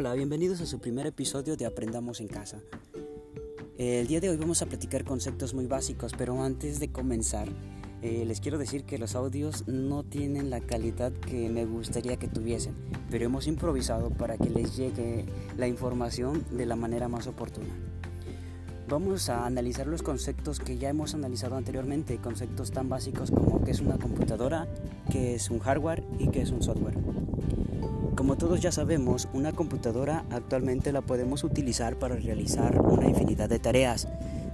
Hola, bienvenidos a su primer episodio de Aprendamos en Casa. El día de hoy vamos a platicar conceptos muy básicos, pero antes de comenzar, eh, les quiero decir que los audios no tienen la calidad que me gustaría que tuviesen, pero hemos improvisado para que les llegue la información de la manera más oportuna. Vamos a analizar los conceptos que ya hemos analizado anteriormente, conceptos tan básicos como qué es una computadora, qué es un hardware y qué es un software. Como todos ya sabemos, una computadora actualmente la podemos utilizar para realizar una infinidad de tareas,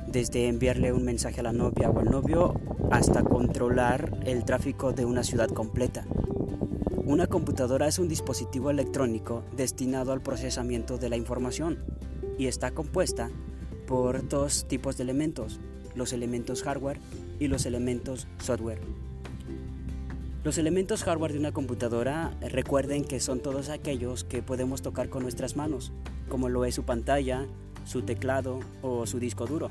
desde enviarle un mensaje a la novia o al novio hasta controlar el tráfico de una ciudad completa. Una computadora es un dispositivo electrónico destinado al procesamiento de la información y está compuesta por dos tipos de elementos, los elementos hardware y los elementos software. Los elementos hardware de una computadora eh, recuerden que son todos aquellos que podemos tocar con nuestras manos, como lo es su pantalla, su teclado o su disco duro.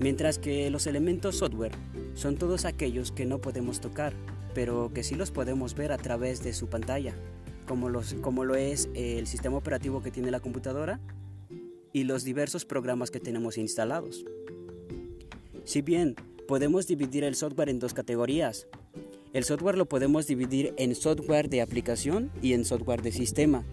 Mientras que los elementos software son todos aquellos que no podemos tocar, pero que sí los podemos ver a través de su pantalla, como, los, como lo es el sistema operativo que tiene la computadora y los diversos programas que tenemos instalados. Si bien podemos dividir el software en dos categorías, el software lo podemos dividir en software de aplicación y en software de sistema.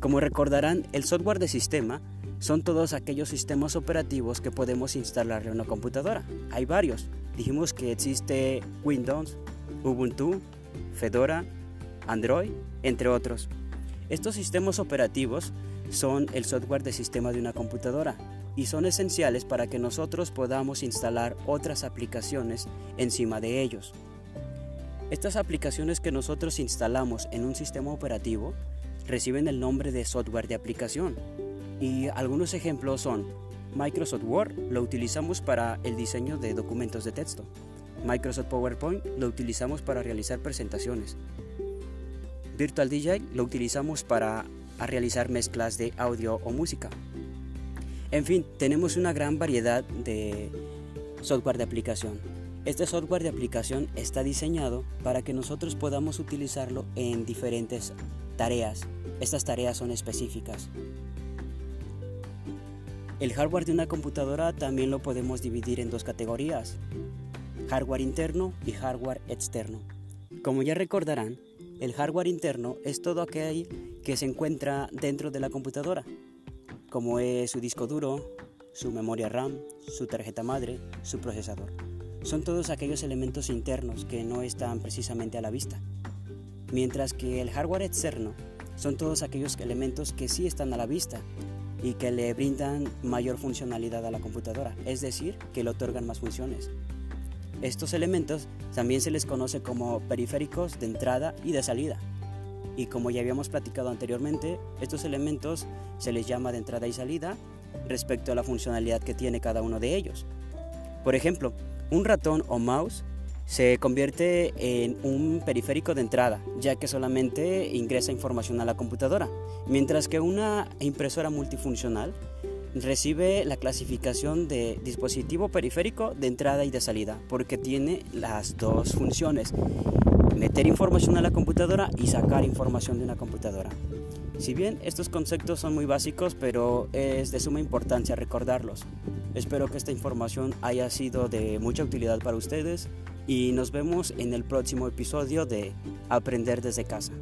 Como recordarán, el software de sistema son todos aquellos sistemas operativos que podemos instalar en una computadora. Hay varios. Dijimos que existe Windows, Ubuntu, Fedora, Android, entre otros. Estos sistemas operativos son el software de sistema de una computadora y son esenciales para que nosotros podamos instalar otras aplicaciones encima de ellos. Estas aplicaciones que nosotros instalamos en un sistema operativo reciben el nombre de software de aplicación. Y algunos ejemplos son Microsoft Word lo utilizamos para el diseño de documentos de texto. Microsoft PowerPoint lo utilizamos para realizar presentaciones. Virtual DJ lo utilizamos para realizar mezclas de audio o música. En fin, tenemos una gran variedad de software de aplicación. Este software de aplicación está diseñado para que nosotros podamos utilizarlo en diferentes tareas. Estas tareas son específicas. El hardware de una computadora también lo podemos dividir en dos categorías, hardware interno y hardware externo. Como ya recordarán, el hardware interno es todo aquel que se encuentra dentro de la computadora, como es su disco duro, su memoria RAM, su tarjeta madre, su procesador son todos aquellos elementos internos que no están precisamente a la vista. Mientras que el hardware externo son todos aquellos elementos que sí están a la vista y que le brindan mayor funcionalidad a la computadora, es decir, que le otorgan más funciones. Estos elementos también se les conoce como periféricos de entrada y de salida. Y como ya habíamos platicado anteriormente, estos elementos se les llama de entrada y salida respecto a la funcionalidad que tiene cada uno de ellos. Por ejemplo, un ratón o mouse se convierte en un periférico de entrada, ya que solamente ingresa información a la computadora, mientras que una impresora multifuncional recibe la clasificación de dispositivo periférico de entrada y de salida, porque tiene las dos funciones, meter información a la computadora y sacar información de una computadora. Si bien estos conceptos son muy básicos, pero es de suma importancia recordarlos. Espero que esta información haya sido de mucha utilidad para ustedes y nos vemos en el próximo episodio de Aprender desde casa.